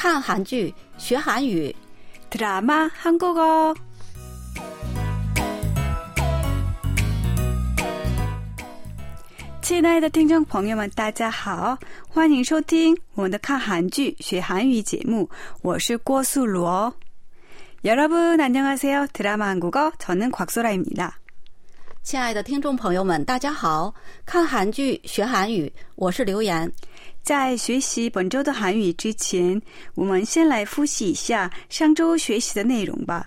看韩剧学韩语， 드라마 한국어. 亲爱的听众朋友们，大家好，欢迎收听我们的看韩剧学韩语节目，我是郭素罗。여러분안녕하세요。 드라마 한국어저는 곽소라입니다。 亲爱的听众朋友们，大家好，看韩剧学韩语，我是刘岩。在学习本周的韩语之前，我们先来复习一下上周学习的内容吧。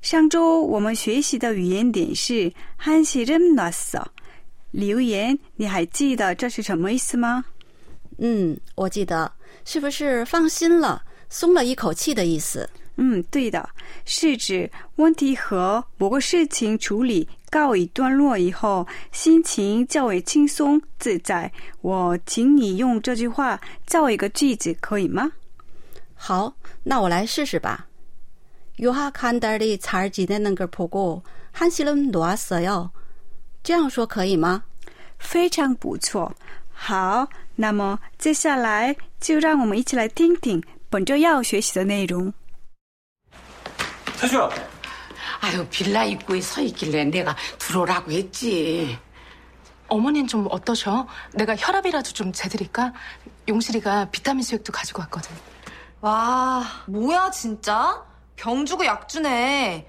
上周我们学习的语言点是“한시름놨어”。刘言，你还记得这是什么意思吗？嗯，我记得，是不是放心了、松了一口气的意思？嗯，对的，是指问题和某个事情处理 告一段落以后，心情较为轻松自在。我请你用这句话造一个句子，可以吗？好，那我来试试吧。유학한달이잘지내는걸보고한시름놓았어요。这样说可以吗？非常不错。好，那么接下来就让我们一起来听听本周要学习的内容。 태주야, 아유 빌라 입구에 서 있길래 내가 들어오라고 했지. 어머니는 좀 어떠셔? 내가 혈압이라도 좀 재드릴까? 용실이가 비타민 수액도 가지고 왔거든. 와, 뭐야, 진짜? 병 주고 약 주네.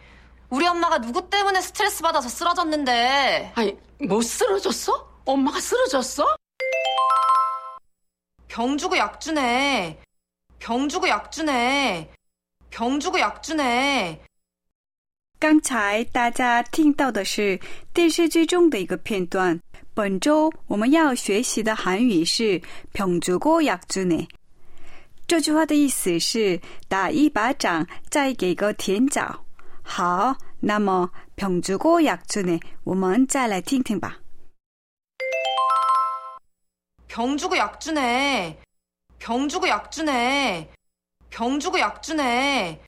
우리 엄마가 누구 때문에 스트레스 받아서 쓰러졌는데. 아니 뭐 쓰러졌어? 엄마가 쓰러졌어? 병 주고 약 주네. 병 주고 약 주네. 병 주고 약 주네. 刚才大家听到的是电视剧中的一个片段。本周我们要学习的韩语是“병주고약주네”。这句话的意思是打一巴掌，再给个甜枣。好，那么“병주고약주네”，我们再来听听吧。 병 주고 약 주네. 병 주고 약 주네. 병 주고 약 주네.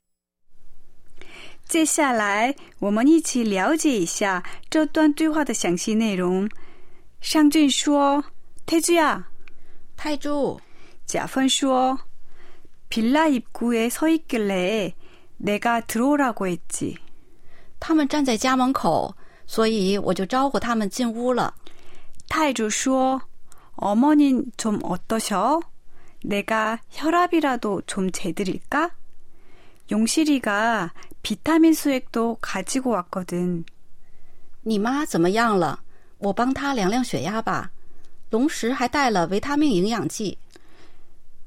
接下来，我们一起了解一下这段对话的详细内容。尚俊说：“태주야。”泰珠，贾芬说：“빌라입구에서있길래내가들어오라고했지。”他们站在家门口，所以我就招呼他们进屋了。太主说：“어머니좀어떠셔내가혈압이라도좀재드릴까？” 용실이가 비타민 수액도 가지고 왔거든. 你妈怎么样了？我帮她量量血压吧。龙石还带了维他命营养剂。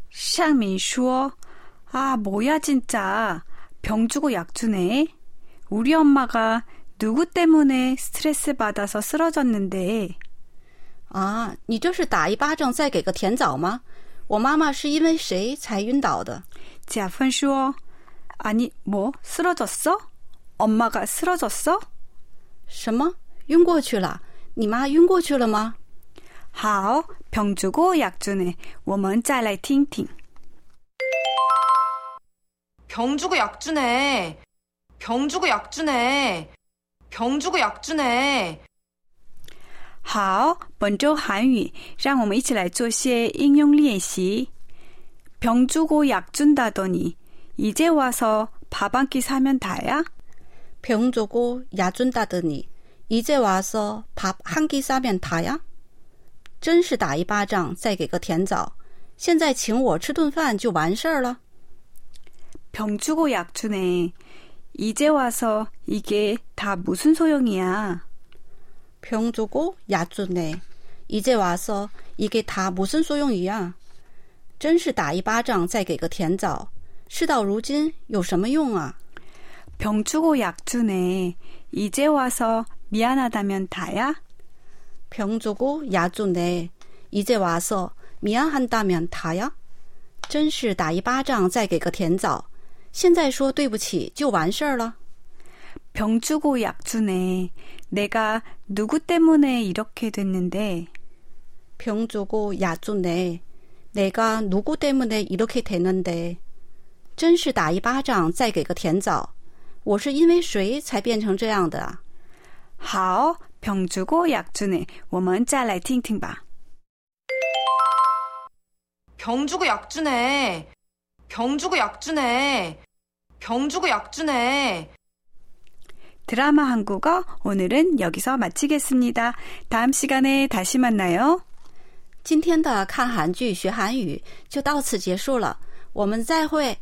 尚敏说：“啊，뭐야 진짜 병 주고 약 주네. 우리 엄마가 누구 때문에 스트레스 받아서 쓰러졌는데. 啊，你这是打一巴掌再给个甜枣吗？我妈妈是因为谁才晕倒的？ 자픈 说：“ 아니뭐 쓰러졌어? 엄마가 쓰러졌어? 什么晕过去了？你妈晕过去了吗？好，병주고약주네。我们再来听听。 병 주고 약 주네. 병 주고 약 주네. 병 주고 약 주네. 好，本周韩语，让我们一起来做些应用练习。병주고약준다더니 이제와서밥 한 끼 사면 다야? 병 주고 약 준다더니 이제 와서 밥 한 끼 싸면 다야? 真是打一巴掌再给个甜枣，现在请我吃顿饭就完事儿了。 병주고약주네。 이제와서이게다무슨소용이야 병 주고 약 주네. 이제 와서 이게 다 무슨 소용이야? 真是打一巴掌再给个甜枣， 事到如今有什么用啊？ 병주고약주네。 이제와서미안하다면다야？ 병 주고 약 주네. 이제 와서 미안한다면 다야? 真是打一巴掌再给个甜枣，现在说对不起就完事儿了。 병 주고 약 주네. 내가 누구 때문에 이렇게 됐는데. 병 주고 약 주네. 내가 누구 때문에 이렇게 됐는데. 真是打一巴掌再给个甜枣，我是因为谁才变成这样的啊？好，병주고약주네。我们再来听听吧。 병 주고 약 주네. 병 주고 약 주네. 병 주고 약 주네. 드라마 한국어 오늘은 여기서 마치겠습니다. 다음 시간에 다시 만나요. 今天的看韩剧学韩语就到此结束了，我们再会。